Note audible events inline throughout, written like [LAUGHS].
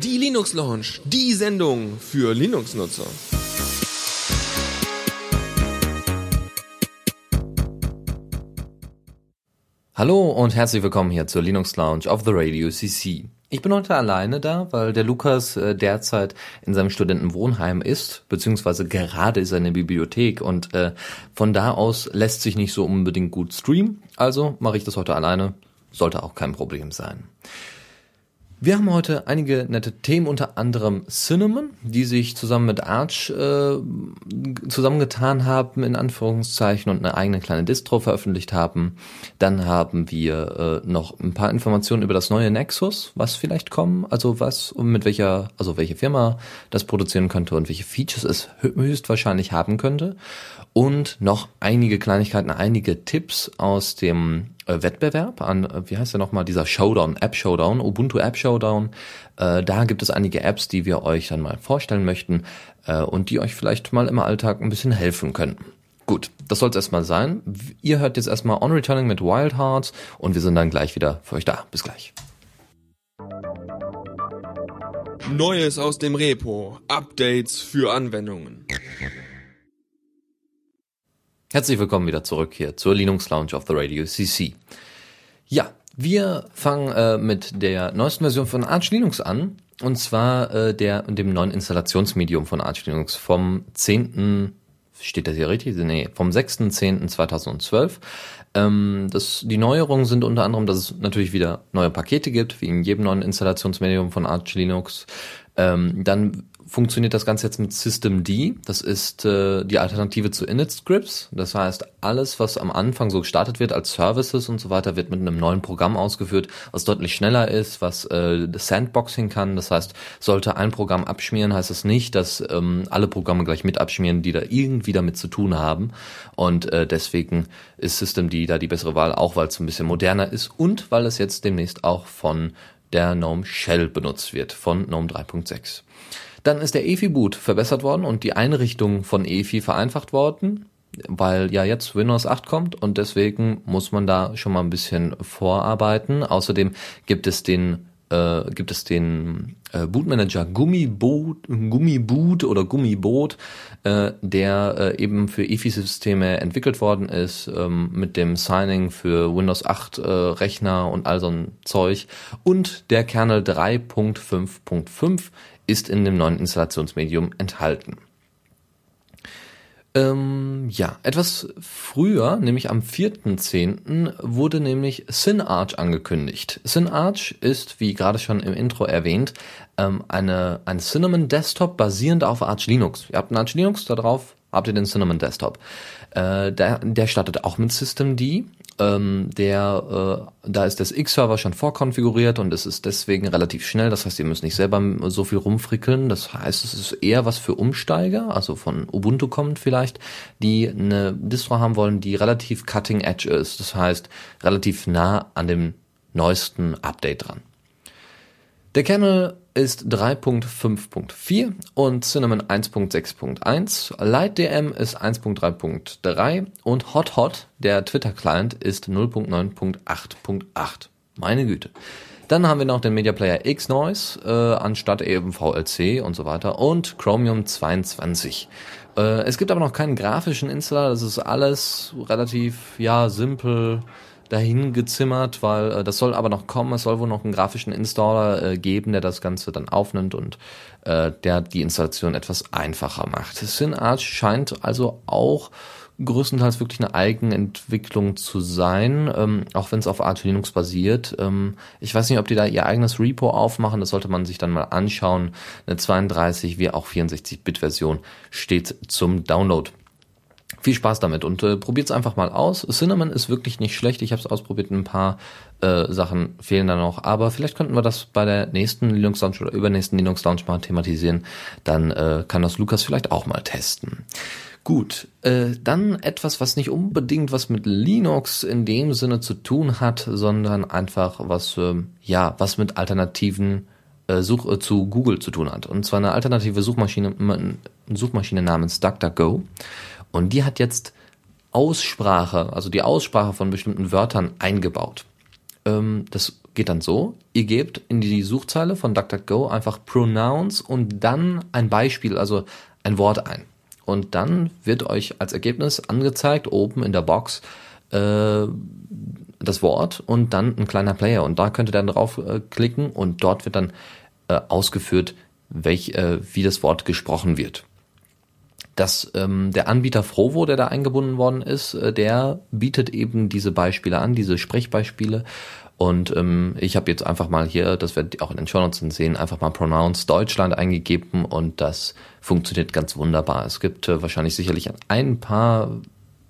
Die Linux Launch, die Sendung für Linux-Nutzer. Hallo und herzlich willkommen hier zur Linux Lounge auf The Radio CC. Ich bin heute alleine da, weil der Lukas äh, derzeit in seinem Studentenwohnheim ist, beziehungsweise gerade ist er in der Bibliothek und äh, von da aus lässt sich nicht so unbedingt gut streamen. Also mache ich das heute alleine, sollte auch kein Problem sein. Wir haben heute einige nette Themen, unter anderem Cinnamon, die sich zusammen mit Arch äh, zusammengetan haben, in Anführungszeichen, und eine eigene kleine Distro veröffentlicht haben. Dann haben wir äh, noch ein paar Informationen über das neue Nexus, was vielleicht kommen, also was und mit welcher, also welche Firma das produzieren könnte und welche Features es höchstwahrscheinlich haben könnte. Und noch einige Kleinigkeiten, einige Tipps aus dem Wettbewerb an, äh, wie heißt der nochmal, dieser Showdown, App Showdown, Ubuntu App Showdown. Äh, da gibt es einige Apps, die wir euch dann mal vorstellen möchten äh, und die euch vielleicht mal im Alltag ein bisschen helfen können. Gut, das soll es erstmal sein. Ihr hört jetzt erstmal On Returning mit Wild Hearts und wir sind dann gleich wieder für euch da. Bis gleich. Neues aus dem Repo, Updates für Anwendungen. Herzlich willkommen wieder zurück hier zur Linux Lounge of the Radio CC. Ja, wir fangen äh, mit der neuesten Version von Arch Linux an. Und zwar äh, der, dem neuen Installationsmedium von Arch Linux vom 10. Steht das hier richtig? Nee, vom 6.10.2012. Ähm, das, die Neuerungen sind unter anderem, dass es natürlich wieder neue Pakete gibt, wie in jedem neuen Installationsmedium von Arch Linux. Ähm, dann funktioniert das Ganze jetzt mit Systemd. Das ist äh, die Alternative zu Init-Scripts. Das heißt, alles, was am Anfang so gestartet wird als Services und so weiter, wird mit einem neuen Programm ausgeführt, was deutlich schneller ist, was äh, Sandboxing kann. Das heißt, sollte ein Programm abschmieren, heißt das nicht, dass ähm, alle Programme gleich mit abschmieren, die da irgendwie damit zu tun haben. Und äh, deswegen ist Systemd da die bessere Wahl, auch weil es ein bisschen moderner ist und weil es jetzt demnächst auch von der GNOME Shell benutzt wird, von GNOME 3.6. Dann ist der EFI-Boot verbessert worden und die Einrichtung von EFI vereinfacht worden, weil ja jetzt Windows 8 kommt und deswegen muss man da schon mal ein bisschen vorarbeiten. Außerdem gibt es den äh, gibt es den äh, Bootmanager Gummiboot, Gummiboot oder Gummiboot, äh, der äh, eben für EFI-Systeme entwickelt worden ist, ähm, mit dem Signing für Windows 8 äh, Rechner und all so ein Zeug. Und der Kernel 3.5.5 ist in dem neuen Installationsmedium enthalten. Ähm, ja, etwas früher, nämlich am 4.10., wurde nämlich SynArch angekündigt. SynArch ist, wie gerade schon im Intro erwähnt, ähm, eine, ein Cinnamon Desktop basierend auf Arch Linux. Ihr habt einen Arch Linux, da drauf habt ihr den Cinnamon Desktop. Äh, der, der startet auch mit Systemd ähm, der, äh, da ist das X-Server schon vorkonfiguriert und es ist deswegen relativ schnell. Das heißt, ihr müsst nicht selber so viel rumfrickeln. Das heißt, es ist eher was für Umsteiger, also von Ubuntu kommt vielleicht, die eine Distro haben wollen, die relativ cutting edge ist. Das heißt, relativ nah an dem neuesten Update dran. Der Kernel ist 3.5.4 und Cinnamon 1.6.1. LightDM ist 1.3.3 und HotHot, der Twitter-Client, ist 0.9.8.8. Meine Güte. Dann haben wir noch den Media Player Xnoise äh, anstatt eben VLC und so weiter und Chromium 22. Äh, es gibt aber noch keinen grafischen Installer, das ist alles relativ ja simpel dahin gezimmert, weil äh, das soll aber noch kommen. Es soll wohl noch einen grafischen Installer äh, geben, der das Ganze dann aufnimmt und äh, der die Installation etwas einfacher macht. SynArch scheint also auch größtenteils wirklich eine Eigenentwicklung zu sein, ähm, auch wenn es auf Arch Linux basiert. Ähm, ich weiß nicht, ob die da ihr eigenes Repo aufmachen, das sollte man sich dann mal anschauen. Eine 32 wie auch 64-Bit-Version steht zum Download. Viel Spaß damit und äh, probiert es einfach mal aus. Cinnamon ist wirklich nicht schlecht. Ich habe es ausprobiert. Ein paar äh, Sachen fehlen da noch, aber vielleicht könnten wir das bei der nächsten Linux Launch oder übernächsten Linux Launch mal thematisieren. Dann äh, kann das Lukas vielleicht auch mal testen. Gut, äh, dann etwas, was nicht unbedingt was mit Linux in dem Sinne zu tun hat, sondern einfach was, äh, ja, was mit alternativen äh, Such äh, zu Google zu tun hat. Und zwar eine alternative Suchmaschine, Suchmaschine namens DuckDuckGo. Und die hat jetzt Aussprache, also die Aussprache von bestimmten Wörtern eingebaut. Ähm, das geht dann so, ihr gebt in die Suchzeile von DuckDuckGo einfach Pronouns und dann ein Beispiel, also ein Wort ein. Und dann wird euch als Ergebnis angezeigt, oben in der Box, äh, das Wort und dann ein kleiner Player. Und da könnt ihr dann drauf äh, und dort wird dann äh, ausgeführt, welch, äh, wie das Wort gesprochen wird. Das, ähm, der Anbieter Frovo, der da eingebunden worden ist, äh, der bietet eben diese Beispiele an, diese Sprechbeispiele und ähm, ich habe jetzt einfach mal hier, das wird auch in den Shownotes sehen, einfach mal Pronounce Deutschland eingegeben und das funktioniert ganz wunderbar. Es gibt äh, wahrscheinlich sicherlich ein paar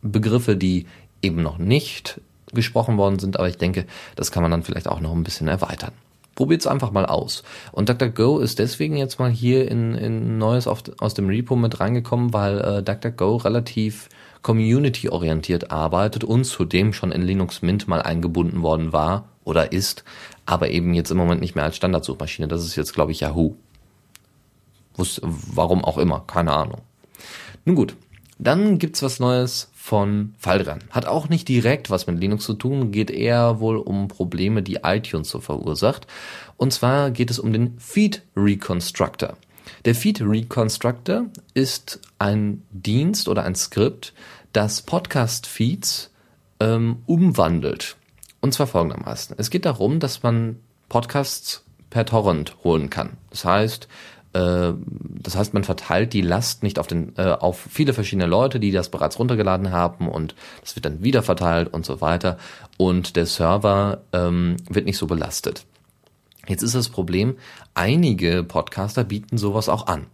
Begriffe, die eben noch nicht gesprochen worden sind, aber ich denke, das kann man dann vielleicht auch noch ein bisschen erweitern. Probiert's einfach mal aus. Und DuckDuckGo ist deswegen jetzt mal hier in, in Neues auf, aus dem Repo mit reingekommen, weil äh, DuckDuckGo relativ community-orientiert arbeitet und zudem schon in Linux Mint mal eingebunden worden war oder ist, aber eben jetzt im Moment nicht mehr als Standardsuchmaschine. Das ist jetzt, glaube ich, Yahoo. Wus warum auch immer, keine Ahnung. Nun gut, dann gibt's was Neues von Faldran. Hat auch nicht direkt was mit Linux zu tun, geht eher wohl um Probleme, die iTunes so verursacht. Und zwar geht es um den Feed Reconstructor. Der Feed Reconstructor ist ein Dienst oder ein Skript, das Podcast-Feeds ähm, umwandelt. Und zwar folgendermaßen. Es geht darum, dass man Podcasts per Torrent holen kann. Das heißt, das heißt, man verteilt die Last nicht auf den äh, auf viele verschiedene Leute, die das bereits runtergeladen haben und das wird dann wieder verteilt und so weiter und der Server ähm, wird nicht so belastet. Jetzt ist das Problem, einige Podcaster bieten sowas auch an.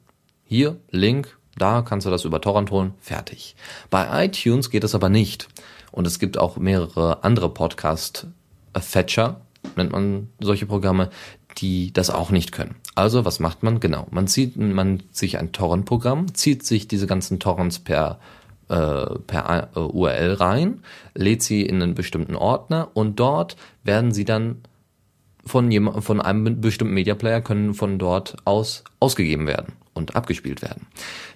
Hier Link, da kannst du das über Torrent holen, fertig. Bei iTunes geht das aber nicht. Und es gibt auch mehrere andere Podcast-Fetcher, nennt man solche Programme, die das auch nicht können. Also, was macht man? Genau. Man zieht man sich ein Torrent-Programm, zieht sich diese ganzen Torrents per äh, per äh, URL rein, lädt sie in einen bestimmten Ordner und dort werden sie dann von jemand, von einem bestimmten Media Player können von dort aus ausgegeben werden und abgespielt werden.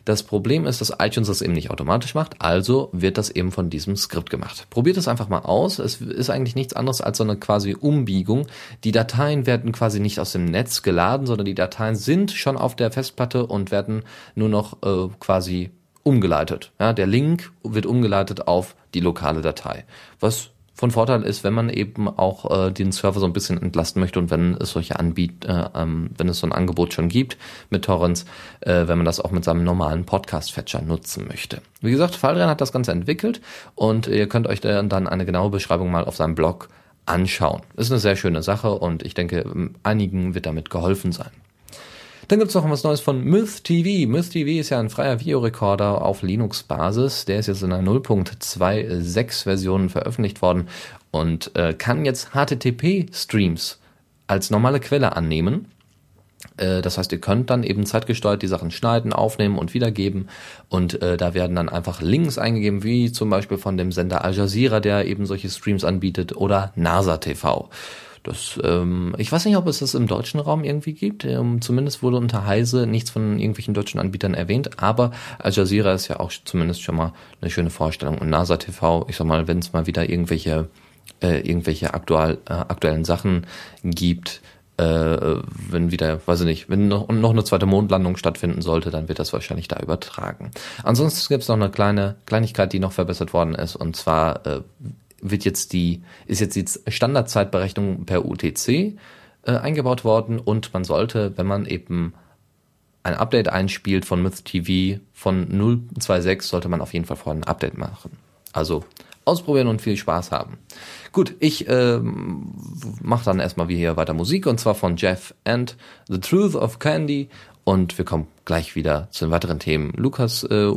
Das Problem ist, dass iTunes das eben nicht automatisch macht, also wird das eben von diesem Skript gemacht. Probiert es einfach mal aus. Es ist eigentlich nichts anderes als so eine quasi Umbiegung. Die Dateien werden quasi nicht aus dem Netz geladen, sondern die Dateien sind schon auf der Festplatte und werden nur noch äh, quasi umgeleitet. Ja, der Link wird umgeleitet auf die lokale Datei, was von Vorteil ist, wenn man eben auch äh, den Server so ein bisschen entlasten möchte und wenn es solche Anbiet, äh, ähm, wenn es so ein Angebot schon gibt mit Torrents, äh, wenn man das auch mit seinem normalen Podcast-Fetcher nutzen möchte. Wie gesagt, Faldrian hat das Ganze entwickelt und ihr könnt euch dann eine genaue Beschreibung mal auf seinem Blog anschauen. Ist eine sehr schöne Sache und ich denke, einigen wird damit geholfen sein. Dann gibt's noch was Neues von Myth TV. Myth TV ist ja ein freier Videorekorder auf Linux-Basis. Der ist jetzt in einer 0.26 Version veröffentlicht worden und äh, kann jetzt HTTP-Streams als normale Quelle annehmen. Äh, das heißt, ihr könnt dann eben zeitgesteuert die Sachen schneiden, aufnehmen und wiedergeben. Und äh, da werden dann einfach Links eingegeben, wie zum Beispiel von dem Sender Al Jazeera, der eben solche Streams anbietet, oder NASA TV. Das, ähm, ich weiß nicht, ob es das im deutschen Raum irgendwie gibt. Ähm, zumindest wurde unter Heise nichts von irgendwelchen deutschen Anbietern erwähnt, aber Al Jazeera ist ja auch zumindest schon mal eine schöne Vorstellung. Und NASA TV, ich sag mal, wenn es mal wieder irgendwelche äh, irgendwelche aktuell, äh, aktuellen Sachen gibt, äh, wenn wieder, weiß ich nicht, wenn noch, noch eine zweite Mondlandung stattfinden sollte, dann wird das wahrscheinlich da übertragen. Ansonsten gibt es noch eine kleine Kleinigkeit, die noch verbessert worden ist, und zwar äh, wird jetzt die, ist jetzt die Standardzeitberechnung per UTC äh, eingebaut worden und man sollte, wenn man eben ein Update einspielt von Myth TV von 0.26, sollte man auf jeden Fall vorher ein Update machen. Also ausprobieren und viel Spaß haben. Gut, ich äh, mache dann erstmal wie hier weiter Musik und zwar von Jeff and The Truth of Candy und wir kommen gleich wieder zu den weiteren Themen. Lukas äh,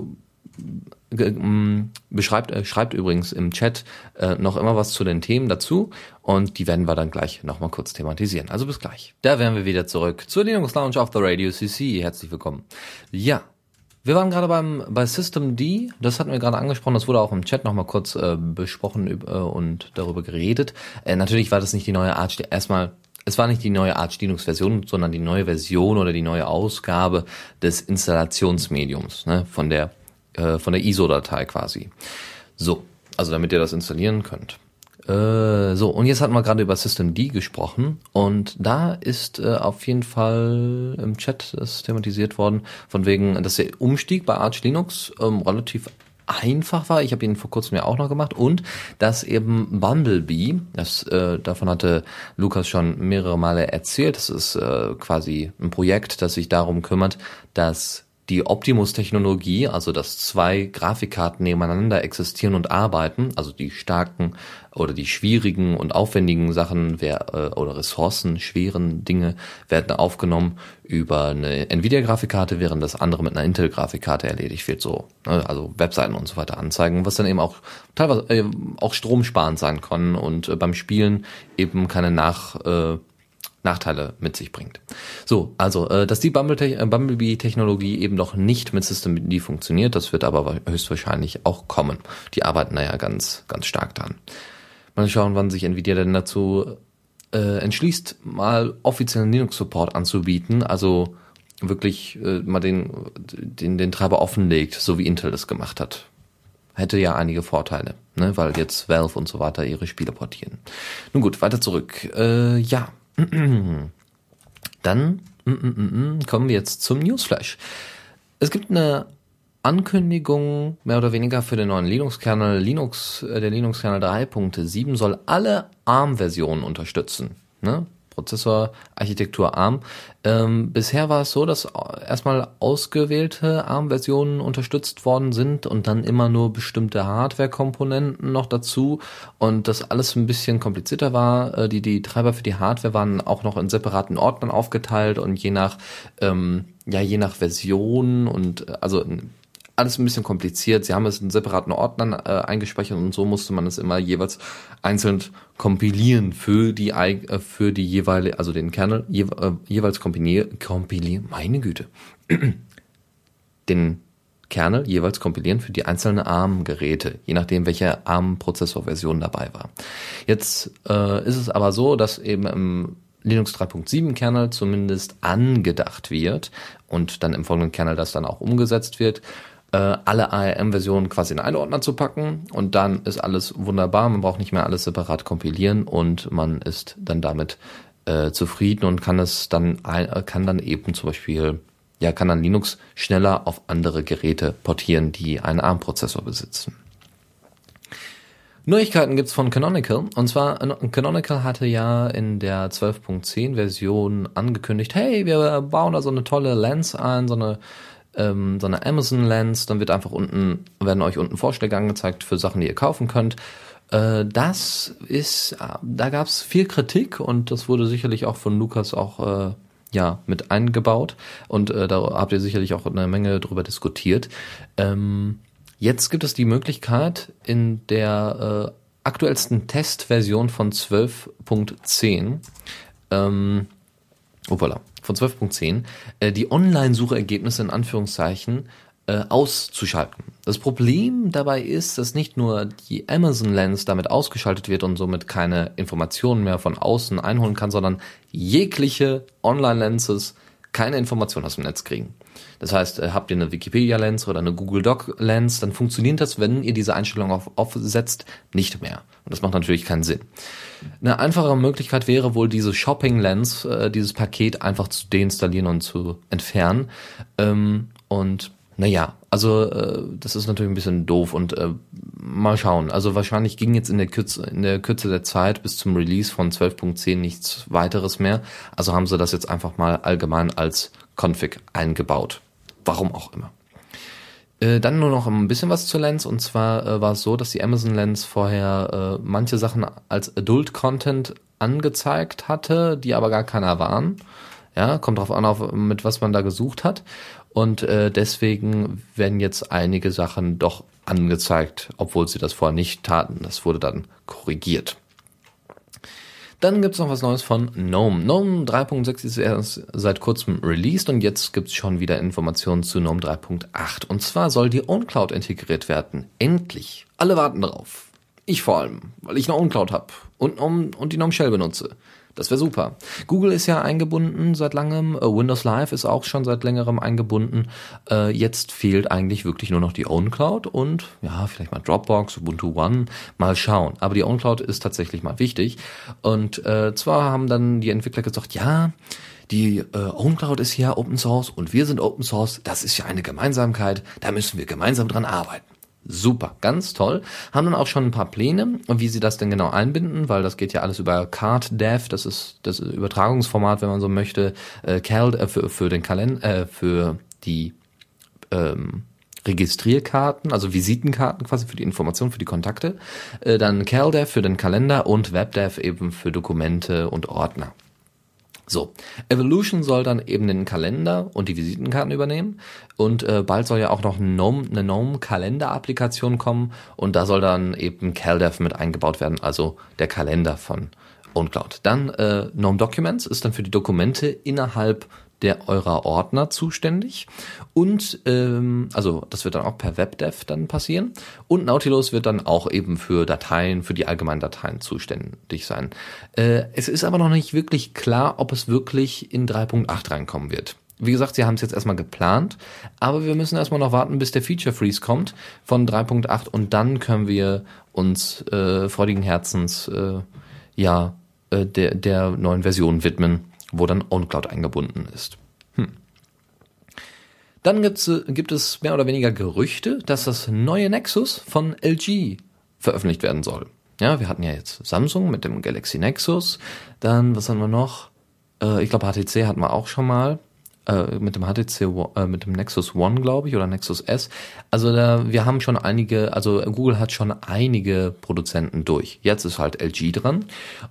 beschreibt, äh, schreibt übrigens im Chat äh, noch immer was zu den Themen dazu und die werden wir dann gleich nochmal kurz thematisieren. Also bis gleich. Da wären wir wieder zurück zur Linux Lounge auf der Radio CC. Herzlich willkommen. Ja, wir waren gerade beim bei System D, das hatten wir gerade angesprochen, das wurde auch im Chat nochmal kurz äh, besprochen äh, und darüber geredet. Äh, natürlich war das nicht die neue Arch, erstmal es war nicht die neue Arch Linux Version, sondern die neue Version oder die neue Ausgabe des Installationsmediums, ne, von der äh, von der ISO-Datei quasi. So, also damit ihr das installieren könnt. Äh, so, und jetzt hatten wir gerade über System D gesprochen und da ist äh, auf jeden Fall im Chat das thematisiert worden, von wegen, dass der Umstieg bei Arch Linux ähm, relativ einfach war. Ich habe ihn vor kurzem ja auch noch gemacht und dass eben Bumblebee, das äh, davon hatte Lukas schon mehrere Male erzählt. Das ist äh, quasi ein Projekt, das sich darum kümmert, dass die Optimus-Technologie, also dass zwei Grafikkarten nebeneinander existieren und arbeiten, also die starken oder die schwierigen und aufwendigen Sachen wer, äh, oder Ressourcen, schweren Dinge werden aufgenommen über eine Nvidia-Grafikkarte, während das andere mit einer Intel-Grafikkarte erledigt wird, so, ne, also Webseiten und so weiter anzeigen, was dann eben auch teilweise äh, auch stromsparend sein kann und äh, beim Spielen eben keine nach äh, Nachteile mit sich bringt. So, also, äh, dass die äh, Bumblebee-Technologie eben noch nicht mit Systemd funktioniert, das wird aber höchstwahrscheinlich auch kommen. Die arbeiten da ja ganz, ganz stark dran. Mal schauen, wann sich Nvidia denn dazu äh, entschließt, mal offiziellen Linux-Support anzubieten, also wirklich äh, mal den, den, den Treiber offenlegt, so wie Intel das gemacht hat. Hätte ja einige Vorteile, ne, weil jetzt Valve und so weiter ihre Spiele portieren. Nun gut, weiter zurück. Äh, ja, [CLEARS THROAT] Dann mm, mm, mm, kommen wir jetzt zum Newsflash. Es gibt eine Ankündigung mehr oder weniger für den neuen Linux-Kernel. Linux, äh, der Linux-Kernel 3.7 soll alle ARM-Versionen unterstützen. Ne? Prozessor, Architektur ARM. Ähm, bisher war es so, dass erstmal ausgewählte ARM-Versionen unterstützt worden sind und dann immer nur bestimmte Hardware-Komponenten noch dazu und das alles ein bisschen komplizierter war. Äh, die, die Treiber für die Hardware waren auch noch in separaten Ordnern aufgeteilt und je nach, ähm, ja, je nach Version und äh, also alles ein bisschen kompliziert. Sie haben es in separaten Ordnern äh, eingespeichert und so musste man es immer jeweils einzeln kompilieren für die äh, für die jeweilige, also den Kernel je, äh, jeweils kompilieren, kompilieren, meine Güte, [CLEARS THROAT] den Kernel jeweils kompilieren für die einzelnen ARM-Geräte, je nachdem, welche ARM-Prozessorversion dabei war. Jetzt äh, ist es aber so, dass eben im Linux 3.7 Kernel zumindest angedacht wird und dann im folgenden Kernel das dann auch umgesetzt wird, äh, alle ARM-Versionen quasi in einen Ordner zu packen und dann ist alles wunderbar. Man braucht nicht mehr alles separat kompilieren und man ist dann damit äh, zufrieden und kann es dann ein, kann dann eben zum Beispiel ja kann dann Linux schneller auf andere Geräte portieren, die einen ARM-Prozessor besitzen. Neuigkeiten gibt's von Canonical. Und zwar, Canonical hatte ja in der 12.10 Version angekündigt, hey, wir bauen da so eine tolle Lens ein, so eine ähm, so eine Amazon Lens, dann wird einfach unten, werden euch unten Vorschläge angezeigt für Sachen, die ihr kaufen könnt. Äh, das ist, da gab es viel Kritik und das wurde sicherlich auch von Lukas auch äh, ja mit eingebaut und äh, da habt ihr sicherlich auch eine Menge drüber diskutiert. Ähm, jetzt gibt es die Möglichkeit in der äh, aktuellsten Testversion von 12.10 ähm, Opala von 12.10 äh, die Online-Suchergebnisse in Anführungszeichen äh, auszuschalten. Das Problem dabei ist, dass nicht nur die Amazon Lens damit ausgeschaltet wird und somit keine Informationen mehr von außen einholen kann, sondern jegliche Online-Lenses keine Informationen aus dem Netz kriegen. Das heißt, äh, habt ihr eine Wikipedia-Lens oder eine Google Doc-Lens, dann funktioniert das, wenn ihr diese Einstellung auf Off setzt, nicht mehr. Und das macht natürlich keinen Sinn. Eine einfache Möglichkeit wäre wohl, diese Shopping-Lens, äh, dieses Paket einfach zu deinstallieren und zu entfernen. Ähm, und naja, also äh, das ist natürlich ein bisschen doof und mal schauen. Also wahrscheinlich ging jetzt in der Kürze, in der Kürze der Zeit bis zum Release von 12.10 nichts weiteres mehr. Also haben sie das jetzt einfach mal allgemein als Config eingebaut. Warum auch immer. Äh, dann nur noch ein bisschen was zur Lens und zwar äh, war es so, dass die Amazon Lens vorher äh, manche Sachen als Adult Content angezeigt hatte, die aber gar keiner waren. Ja, kommt drauf an, auf, mit was man da gesucht hat. Und äh, deswegen werden jetzt einige Sachen doch angezeigt, obwohl sie das vorher nicht taten. Das wurde dann korrigiert. Dann gibt's noch was Neues von GNOME. GNOME 3.6 ist erst seit kurzem released und jetzt gibt's schon wieder Informationen zu GNOME 3.8. Und zwar soll die OwnCloud integriert werden. Endlich. Alle warten drauf. Ich vor allem, weil ich eine OwnCloud habe und, und die GNOME Shell benutze. Das wäre super. Google ist ja eingebunden seit langem, äh, Windows Live ist auch schon seit längerem eingebunden. Äh, jetzt fehlt eigentlich wirklich nur noch die OwnCloud und ja, vielleicht mal Dropbox, Ubuntu One, mal schauen. Aber die OwnCloud ist tatsächlich mal wichtig. Und äh, zwar haben dann die Entwickler gesagt, ja, die äh, OwnCloud ist ja Open Source und wir sind Open Source. Das ist ja eine Gemeinsamkeit. Da müssen wir gemeinsam dran arbeiten. Super, ganz toll. Haben dann auch schon ein paar Pläne, wie sie das denn genau einbinden, weil das geht ja alles über CardDev, das ist das Übertragungsformat, wenn man so möchte, äh, Cal äh, für, für den Kalender, äh, für die ähm, Registrierkarten, also Visitenkarten quasi für die Information, für die Kontakte, äh, dann CalDev für den Kalender und WebDev eben für Dokumente und Ordner. So, Evolution soll dann eben den Kalender und die Visitenkarten übernehmen und äh, bald soll ja auch noch eine GNOME-Kalender-Applikation kommen und da soll dann eben CalDev mit eingebaut werden, also der Kalender von OwnCloud. Dann äh, GNOME Documents ist dann für die Dokumente innerhalb der eurer Ordner zuständig und ähm, also das wird dann auch per WebDev dann passieren und Nautilus wird dann auch eben für Dateien, für die allgemeinen Dateien zuständig sein. Äh, es ist aber noch nicht wirklich klar, ob es wirklich in 3.8 reinkommen wird. Wie gesagt, sie haben es jetzt erstmal geplant, aber wir müssen erstmal noch warten, bis der Feature Freeze kommt von 3.8 und dann können wir uns äh, freudigen Herzens äh, ja äh, der, der neuen Version widmen wo dann OwnCloud eingebunden ist. Hm. Dann gibt es mehr oder weniger Gerüchte, dass das neue Nexus von LG veröffentlicht werden soll. Ja, wir hatten ja jetzt Samsung mit dem Galaxy Nexus. Dann, was haben wir noch? Äh, ich glaube, HTC hatten wir auch schon mal äh, mit dem HTC, äh, mit dem Nexus One, glaube ich, oder Nexus S. Also da, wir haben schon einige, also Google hat schon einige Produzenten durch. Jetzt ist halt LG dran.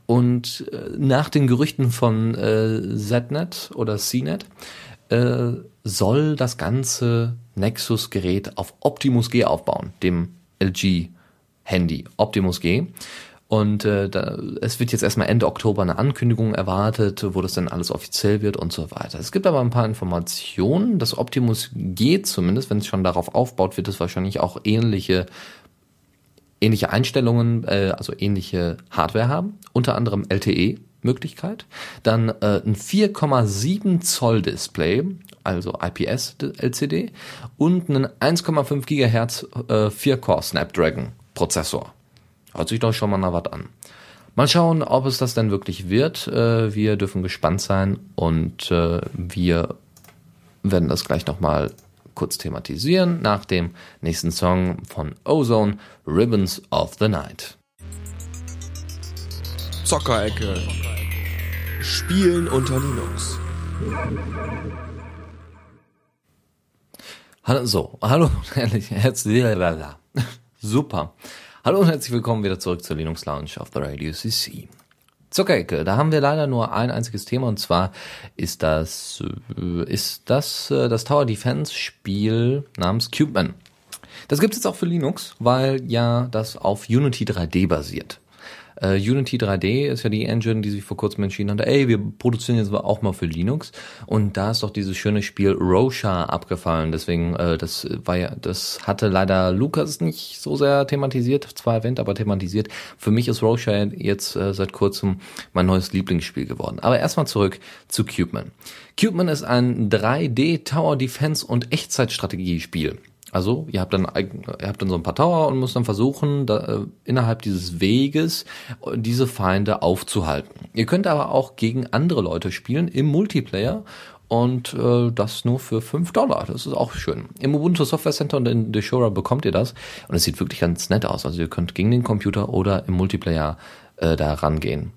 Und äh, nach den Gerüchten von äh, ZNet oder CNET äh, soll das ganze Nexus-Gerät auf Optimus G aufbauen, dem LG-Handy Optimus G. Und äh, da, es wird jetzt erstmal Ende Oktober eine Ankündigung erwartet, wo das dann alles offiziell wird und so weiter. Es gibt aber ein paar Informationen. Das Optimus G zumindest, wenn es schon darauf aufbaut, wird es wahrscheinlich auch ähnliche ähnliche Einstellungen, äh, also ähnliche Hardware haben. Unter anderem LTE. Möglichkeit, dann äh, ein 4,7 Zoll Display, also IPS LCD und einen 1,5 Gigahertz äh, 4-Core Snapdragon Prozessor. Hört sich doch schon mal nach was an. Mal schauen, ob es das denn wirklich wird. Äh, wir dürfen gespannt sein und äh, wir werden das gleich nochmal kurz thematisieren nach dem nächsten Song von Ozone, Ribbons of the Night. Zockerecke. Spielen unter Linux. Hallo, so, hallo, [LAUGHS] herzlich, super. Hallo und herzlich willkommen wieder zurück zur Linux Lounge auf der Radio CC. Zuckerecke, da haben wir leider nur ein einziges Thema und zwar ist das äh, ist das äh, das Tower Defense Spiel namens Cubeman. Das gibt es jetzt auch für Linux, weil ja das auf Unity 3D basiert. Uh, Unity 3D ist ja die Engine, die sich vor kurzem entschieden hat, ey, wir produzieren jetzt auch mal für Linux. Und da ist doch dieses schöne Spiel Rosha abgefallen. Deswegen, uh, das war ja, das hatte leider Lukas nicht so sehr thematisiert, zwar erwähnt, aber thematisiert. Für mich ist Rosha jetzt uh, seit kurzem mein neues Lieblingsspiel geworden. Aber erstmal zurück zu Cubeman. Cubeman ist ein 3D Tower Defense und Echtzeitstrategiespiel. Also ihr habt dann ihr habt dann so ein paar Tower und müsst dann versuchen, da, äh, innerhalb dieses Weges äh, diese Feinde aufzuhalten. Ihr könnt aber auch gegen andere Leute spielen im Multiplayer und äh, das nur für 5 Dollar. Das ist auch schön. Im Ubuntu Software Center und in Deshora bekommt ihr das und es sieht wirklich ganz nett aus. Also ihr könnt gegen den Computer oder im Multiplayer äh, da rangehen.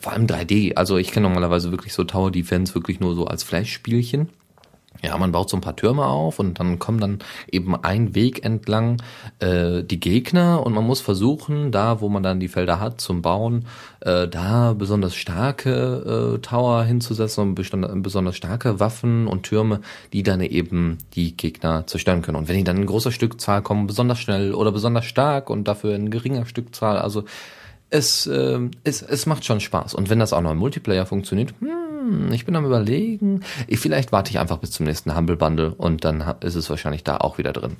Vor allem 3D. Also ich kenne normalerweise wirklich so Tower Defense wirklich nur so als Flash-Spielchen. Ja, man baut so ein paar Türme auf und dann kommen dann eben ein Weg entlang äh, die Gegner und man muss versuchen, da wo man dann die Felder hat zum Bauen, äh, da besonders starke äh, Tower hinzusetzen und besonders starke Waffen und Türme, die dann eben die Gegner zerstören können. Und wenn die dann in großer Stückzahl kommen, besonders schnell oder besonders stark und dafür in geringer Stückzahl, also es, äh, es, es macht schon Spaß. Und wenn das auch noch im Multiplayer funktioniert, hm, hm, ich bin am überlegen. Ich, vielleicht warte ich einfach bis zum nächsten Humble Bundle und dann ist es wahrscheinlich da auch wieder drin.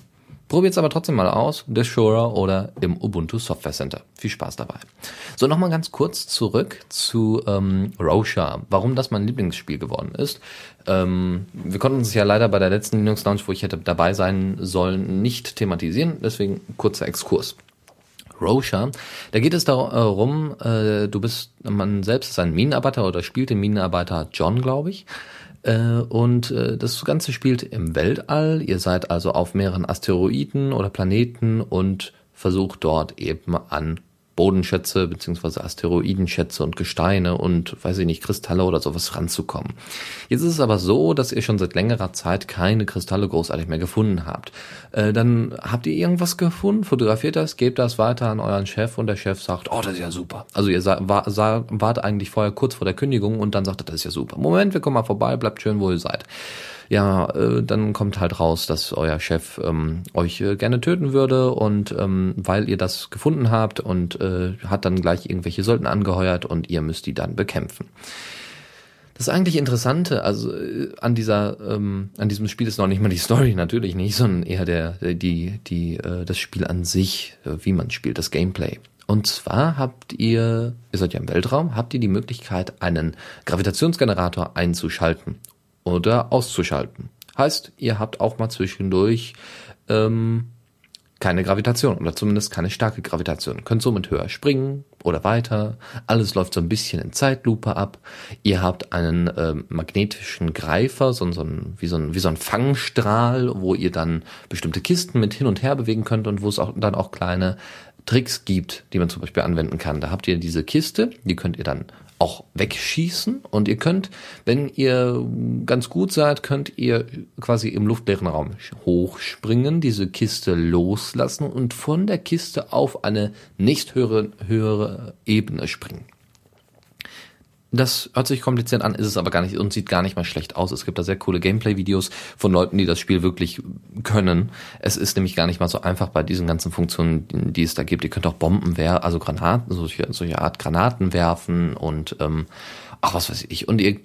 Probiert es aber trotzdem mal aus, der Shura oder im Ubuntu Software Center. Viel Spaß dabei. So, nochmal ganz kurz zurück zu ähm, Rosha. Warum das mein Lieblingsspiel geworden ist. Ähm, wir konnten es ja leider bei der letzten Linux Launch, wo ich hätte dabei sein sollen, nicht thematisieren. Deswegen kurzer Exkurs. Rosha. Da geht es darum, äh, du bist, man selbst ist ein Minenarbeiter oder spielt den Minenarbeiter John, glaube ich. Äh, und äh, das Ganze spielt im Weltall. Ihr seid also auf mehreren Asteroiden oder Planeten und versucht dort eben an Bodenschätze beziehungsweise Asteroidenschätze und Gesteine und weiß ich nicht, Kristalle oder sowas ranzukommen. Jetzt ist es aber so, dass ihr schon seit längerer Zeit keine Kristalle großartig mehr gefunden habt. Äh, dann habt ihr irgendwas gefunden, fotografiert das, gebt das weiter an euren Chef und der Chef sagt, oh, das ist ja super. Also ihr war, wart eigentlich vorher kurz vor der Kündigung und dann sagt er, das ist ja super. Moment, wir kommen mal vorbei, bleibt schön, wo ihr seid ja, äh, dann kommt halt raus, dass euer Chef ähm, euch äh, gerne töten würde und ähm, weil ihr das gefunden habt und äh, hat dann gleich irgendwelche Söldner angeheuert und ihr müsst die dann bekämpfen. Das eigentlich Interessante, also äh, an dieser, ähm, an diesem Spiel ist noch nicht mal die Story, natürlich nicht, sondern eher der, die, die, äh, das Spiel an sich, äh, wie man spielt, das Gameplay. Und zwar habt ihr, ihr seid ja im Weltraum, habt ihr die Möglichkeit, einen Gravitationsgenerator einzuschalten oder auszuschalten. Heißt, ihr habt auch mal zwischendurch ähm, keine Gravitation oder zumindest keine starke Gravitation. Könnt somit höher springen oder weiter. Alles läuft so ein bisschen in Zeitlupe ab. Ihr habt einen ähm, magnetischen Greifer, so, so ein, wie, so ein, wie so ein Fangstrahl, wo ihr dann bestimmte Kisten mit hin und her bewegen könnt und wo es auch dann auch kleine Tricks gibt, die man zum Beispiel anwenden kann. Da habt ihr diese Kiste, die könnt ihr dann auch wegschießen und ihr könnt, wenn ihr ganz gut seid, könnt ihr quasi im luftleeren Raum hochspringen, diese Kiste loslassen und von der Kiste auf eine nächst höhere, höhere Ebene springen. Das hört sich kompliziert an, ist es aber gar nicht und sieht gar nicht mal schlecht aus. Es gibt da sehr coole Gameplay-Videos von Leuten, die das Spiel wirklich können. Es ist nämlich gar nicht mal so einfach bei diesen ganzen Funktionen, die es da gibt. Ihr könnt auch Bomben werfen, also Granaten, solche, solche Art Granaten werfen und ähm, ach was weiß ich. Und ihr,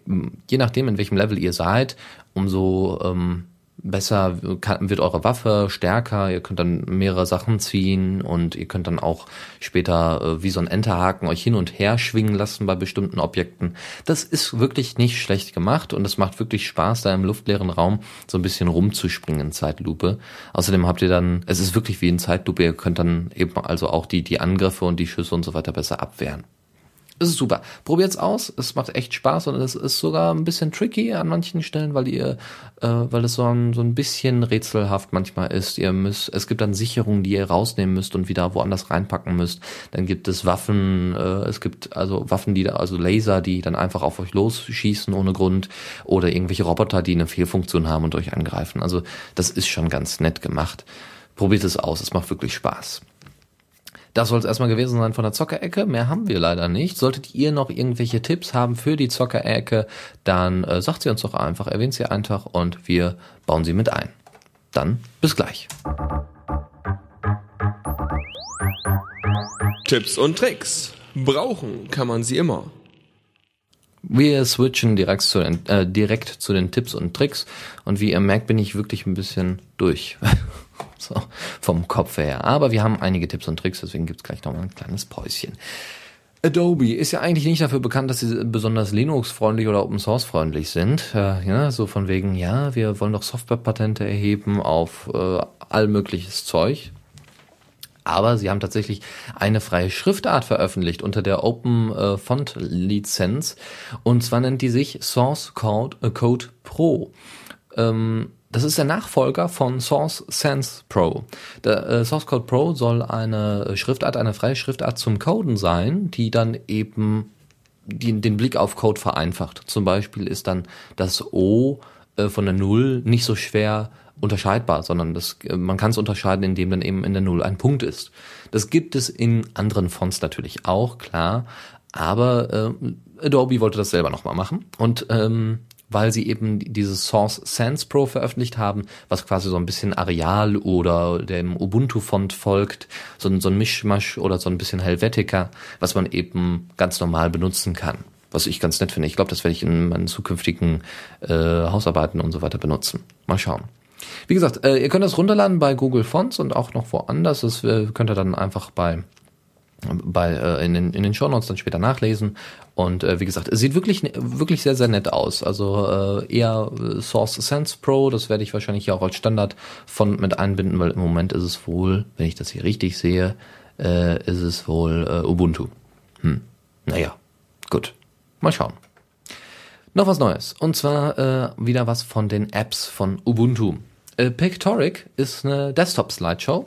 je nachdem, in welchem Level ihr seid, umso ähm, besser wird eure Waffe stärker, ihr könnt dann mehrere Sachen ziehen und ihr könnt dann auch später äh, wie so ein Enterhaken euch hin und her schwingen lassen bei bestimmten Objekten. Das ist wirklich nicht schlecht gemacht und es macht wirklich Spaß, da im luftleeren Raum so ein bisschen rumzuspringen in Zeitlupe. Außerdem habt ihr dann, es ist wirklich wie in Zeitlupe, ihr könnt dann eben also auch die, die Angriffe und die Schüsse und so weiter besser abwehren. Es ist super. Probiert's aus. Es macht echt Spaß und es ist sogar ein bisschen tricky an manchen Stellen, weil ihr, äh, weil es so ein, so ein bisschen rätselhaft manchmal ist. Ihr müsst, es gibt dann Sicherungen, die ihr rausnehmen müsst und wieder woanders reinpacken müsst. Dann gibt es Waffen, äh, es gibt also Waffen, die da, also Laser, die dann einfach auf euch losschießen ohne Grund oder irgendwelche Roboter, die eine Fehlfunktion haben und euch angreifen. Also das ist schon ganz nett gemacht. Probiert es aus. Es macht wirklich Spaß. Das soll es erstmal gewesen sein von der Zockerecke. Mehr haben wir leider nicht. Solltet ihr noch irgendwelche Tipps haben für die Zockerecke, dann äh, sagt sie uns doch einfach, erwähnt sie einfach und wir bauen sie mit ein. Dann bis gleich. Tipps und Tricks. Brauchen kann man sie immer. Wir switchen direkt zu, den, äh, direkt zu den Tipps und Tricks und wie ihr merkt, bin ich wirklich ein bisschen durch. [LAUGHS] so, vom Kopf her. Aber wir haben einige Tipps und Tricks, deswegen gibt's gleich nochmal ein kleines Päuschen. Adobe ist ja eigentlich nicht dafür bekannt, dass sie besonders Linux-freundlich oder Open-Source-freundlich sind. Äh, ja, so von wegen, ja, wir wollen doch Softwarepatente erheben auf äh, all Zeug. Aber sie haben tatsächlich eine freie Schriftart veröffentlicht unter der Open äh, Font Lizenz. Und zwar nennt die sich Source Code, äh, Code Pro. Ähm, das ist der Nachfolger von Source Sense Pro. Der äh, Source Code Pro soll eine Schriftart, eine freie Schriftart zum Coden sein, die dann eben die, den Blick auf Code vereinfacht. Zum Beispiel ist dann das O äh, von der Null nicht so schwer unterscheidbar, sondern das, man kann es unterscheiden, indem dann eben in der Null ein Punkt ist. Das gibt es in anderen Fonts natürlich auch, klar, aber äh, Adobe wollte das selber nochmal machen und ähm, weil sie eben dieses Source Sans Pro veröffentlicht haben, was quasi so ein bisschen Areal oder dem Ubuntu-Font folgt, so, so ein Mischmasch oder so ein bisschen Helvetica, was man eben ganz normal benutzen kann. Was ich ganz nett finde. Ich glaube, das werde ich in meinen zukünftigen äh, Hausarbeiten und so weiter benutzen. Mal schauen. Wie gesagt, äh, ihr könnt das runterladen bei Google Fonts und auch noch woanders. Das äh, könnt ihr dann einfach bei bei äh, in den in den Shownotes dann später nachlesen. Und äh, wie gesagt es sieht wirklich wirklich sehr sehr nett aus. Also äh, eher äh, Source Sense Pro das werde ich wahrscheinlich hier auch als Standard von mit einbinden weil im Moment ist es wohl wenn ich das hier richtig sehe äh, ist es wohl äh, Ubuntu. Hm. naja gut. Mal schauen. Noch was Neues. Und zwar äh, wieder was von den Apps von Ubuntu. Äh, Pictoric ist eine Desktop Slideshow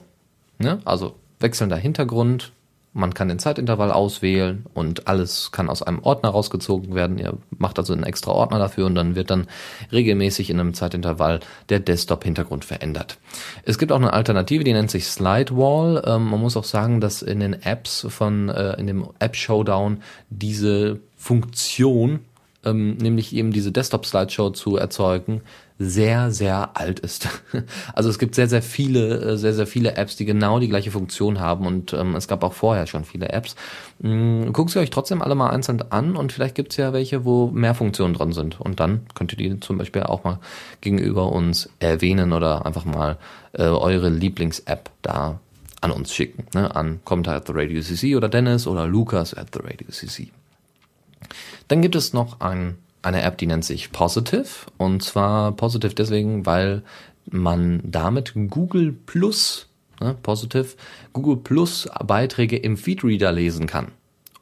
ne? also wechselnder Hintergrund man kann den Zeitintervall auswählen und alles kann aus einem Ordner rausgezogen werden. Ihr macht also einen extra Ordner dafür und dann wird dann regelmäßig in einem Zeitintervall der Desktop-Hintergrund verändert. Es gibt auch eine Alternative, die nennt sich Slidewall. Ähm, man muss auch sagen, dass in den Apps von, äh, in dem App Showdown diese Funktion ähm, nämlich eben diese Desktop-Slideshow zu erzeugen, sehr, sehr alt ist. [LAUGHS] Also es gibt sehr, sehr viele, äh, sehr, sehr viele Apps, die genau die gleiche Funktion haben und ähm, es gab auch vorher schon viele Apps. Ähm, guckt sie euch trotzdem alle mal einzeln an und vielleicht gibt's ja welche, wo mehr Funktionen drin sind und dann könnt ihr die zum Beispiel auch mal gegenüber uns erwähnen oder einfach mal äh, eure Lieblings-App da an uns schicken, ne? an Kommentar at the Radio CC oder Dennis oder Lukas at the Radio CC. Dann gibt es noch ein, eine App, die nennt sich Positive. Und zwar Positive deswegen, weil man damit Google Plus, ne, Positive, Google Plus Beiträge im Feedreader lesen kann.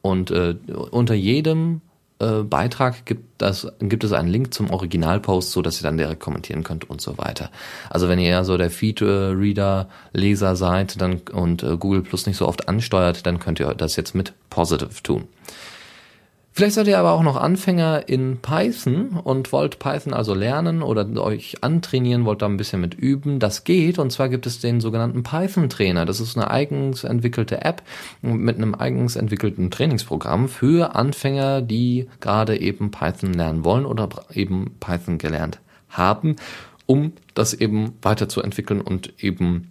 Und äh, unter jedem äh, Beitrag gibt, das, gibt es einen Link zum Originalpost, so dass ihr dann direkt kommentieren könnt und so weiter. Also wenn ihr eher so der Feed-Reader-Leser seid dann, und äh, Google Plus nicht so oft ansteuert, dann könnt ihr das jetzt mit Positive tun. Vielleicht seid ihr aber auch noch Anfänger in Python und wollt Python also lernen oder euch antrainieren, wollt da ein bisschen mit üben. Das geht und zwar gibt es den sogenannten Python Trainer. Das ist eine eigens entwickelte App mit einem eigens entwickelten Trainingsprogramm für Anfänger, die gerade eben Python lernen wollen oder eben Python gelernt haben, um das eben weiterzuentwickeln und eben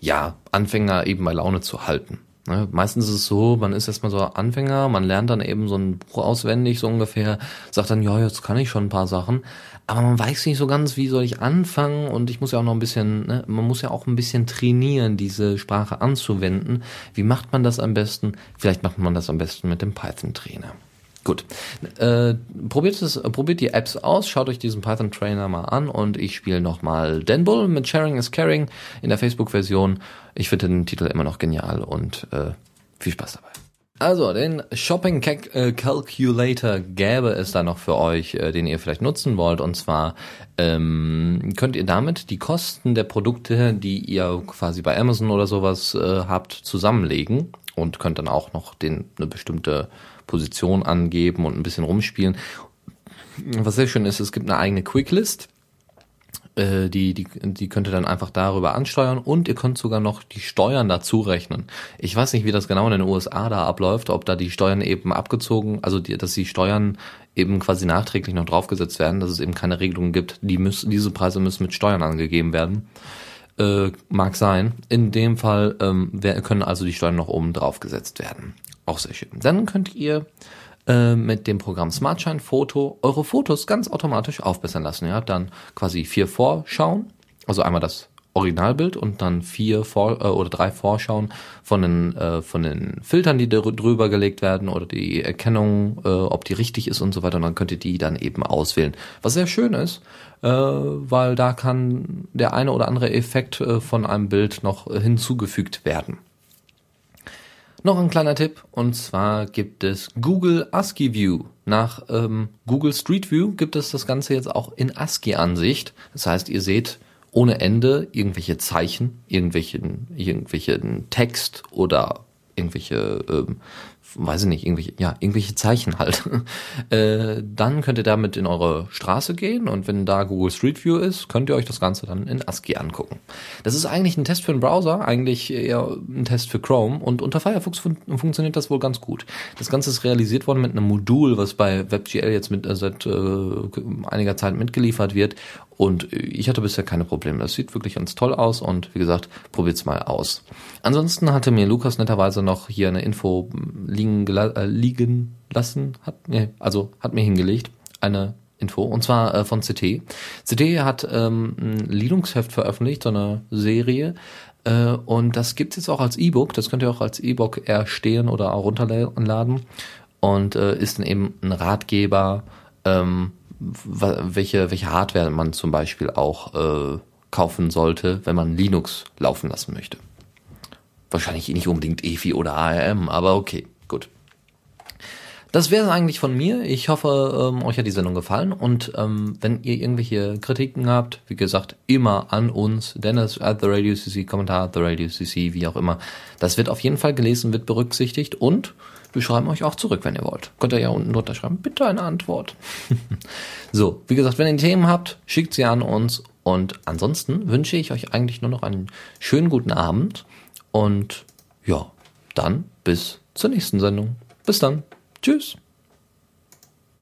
ja, Anfänger eben bei Laune zu halten. Ne, meistens ist es so, man ist erstmal so Anfänger, man lernt dann eben so ein Buch auswendig, so ungefähr, sagt dann, ja, jetzt kann ich schon ein paar Sachen, aber man weiß nicht so ganz, wie soll ich anfangen und ich muss ja auch noch ein bisschen, ne, man muss ja auch ein bisschen trainieren, diese Sprache anzuwenden. Wie macht man das am besten? Vielleicht macht man das am besten mit dem Python-Trainer. Gut. Äh, probiert, es, probiert die Apps aus, schaut euch diesen Python Trainer mal an und ich spiele nochmal Denbull mit Sharing is Caring in der Facebook-Version. Ich finde den Titel immer noch genial und äh, viel Spaß dabei. Also, den Shopping äh, Calculator gäbe es da noch für euch, äh, den ihr vielleicht nutzen wollt. Und zwar ähm, könnt ihr damit die Kosten der Produkte, die ihr quasi bei Amazon oder sowas äh, habt, zusammenlegen und könnt dann auch noch den eine bestimmte Position angeben und ein bisschen rumspielen. Was sehr schön ist, es gibt eine eigene Quicklist. Äh, die, die, die könnt ihr dann einfach darüber ansteuern und ihr könnt sogar noch die Steuern dazu rechnen. Ich weiß nicht, wie das genau in den USA da abläuft, ob da die Steuern eben abgezogen, also die, dass die Steuern eben quasi nachträglich noch draufgesetzt werden, dass es eben keine Regelungen gibt, die müssen, diese Preise müssen mit Steuern angegeben werden. Äh, mag sein. In dem Fall ähm, können also die Steuern noch oben draufgesetzt werden. Auch sehr schön. Dann könnt ihr äh, mit dem Programm Smartshine Foto eure Fotos ganz automatisch aufbessern lassen. Ihr habt dann quasi vier Vorschauen, also einmal das Originalbild und dann vier Vor äh, oder drei Vorschauen von den äh, von den Filtern, die drüber gelegt werden oder die Erkennung, ob die richtig ist und so weiter. Und dann könnt ihr die dann eben auswählen. Was sehr schön ist, weil da kann der eine oder andere Effekt von einem Bild noch hinzugefügt werden. Noch ein kleiner Tipp, und zwar gibt es Google ASCII View. Nach ähm, Google Street View gibt es das Ganze jetzt auch in ASCII-Ansicht. Das heißt, ihr seht ohne Ende irgendwelche Zeichen, irgendwelchen, irgendwelchen Text oder irgendwelche ähm, weiß ich nicht, irgendwelche, ja, irgendwelche Zeichen halt. [LAUGHS] äh, dann könnt ihr damit in eure Straße gehen und wenn da Google Street View ist, könnt ihr euch das Ganze dann in ASCII angucken. Das ist eigentlich ein Test für einen Browser, eigentlich eher ein Test für Chrome und unter Firefox fun funktioniert das wohl ganz gut. Das Ganze ist realisiert worden mit einem Modul, was bei WebGL jetzt mit, äh, seit äh, einiger Zeit mitgeliefert wird und ich hatte bisher keine Probleme. Das sieht wirklich ganz toll aus und wie gesagt, probiert's mal aus. Ansonsten hatte mir Lukas netterweise noch hier eine Info liegen, äh, liegen lassen, hat, nee, also hat mir hingelegt, eine Info, und zwar äh, von CT. CT hat ähm, ein Linux-Heft veröffentlicht, so eine Serie, äh, und das gibt's jetzt auch als E-Book. Das könnt ihr auch als E-Book erstehen oder auch runterladen. Und äh, ist dann eben ein Ratgeber, ähm, welche, welche Hardware man zum Beispiel auch äh, kaufen sollte, wenn man Linux laufen lassen möchte. Wahrscheinlich nicht unbedingt EFI oder ARM, aber okay, gut. Das wäre es eigentlich von mir. Ich hoffe, ähm, euch hat die Sendung gefallen und ähm, wenn ihr irgendwelche Kritiken habt, wie gesagt, immer an uns, Dennis at the Radio CC, Kommentar at the Radio CC, wie auch immer. Das wird auf jeden Fall gelesen, wird berücksichtigt und wir schreiben euch auch zurück, wenn ihr wollt. Könnt ihr ja unten drunter schreiben, bitte eine Antwort. [LAUGHS] so, wie gesagt, wenn ihr Themen habt, schickt sie an uns und ansonsten wünsche ich euch eigentlich nur noch einen schönen guten Abend und ja, dann bis zur nächsten Sendung. Bis dann. Tschüss.